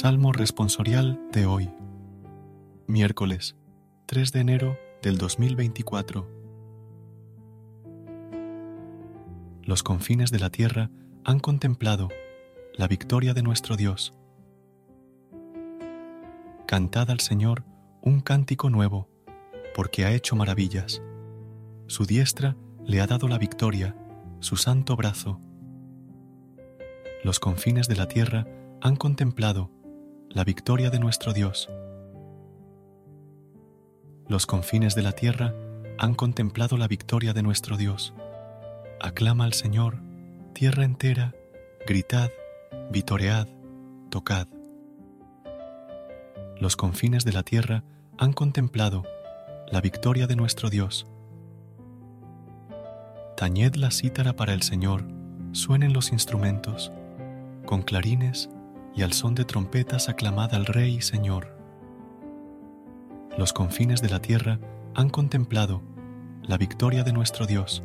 Salmo responsorial de hoy, miércoles 3 de enero del 2024. Los confines de la tierra han contemplado la victoria de nuestro Dios. Cantad al Señor un cántico nuevo, porque ha hecho maravillas. Su diestra le ha dado la victoria, su santo brazo. Los confines de la tierra han contemplado la victoria de nuestro Dios. Los confines de la tierra han contemplado la victoria de nuestro Dios. Aclama al Señor, tierra entera, gritad, vitoread, tocad. Los confines de la tierra han contemplado la victoria de nuestro Dios. Tañed la cítara para el Señor, suenen los instrumentos, con clarines y al son de trompetas aclamad al Rey y Señor. Los confines de la tierra han contemplado la victoria de nuestro Dios.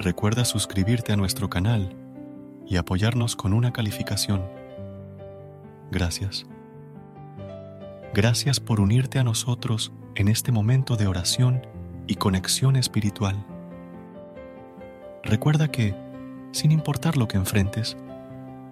Recuerda suscribirte a nuestro canal y apoyarnos con una calificación. Gracias. Gracias por unirte a nosotros en este momento de oración y conexión espiritual. Recuerda que, sin importar lo que enfrentes,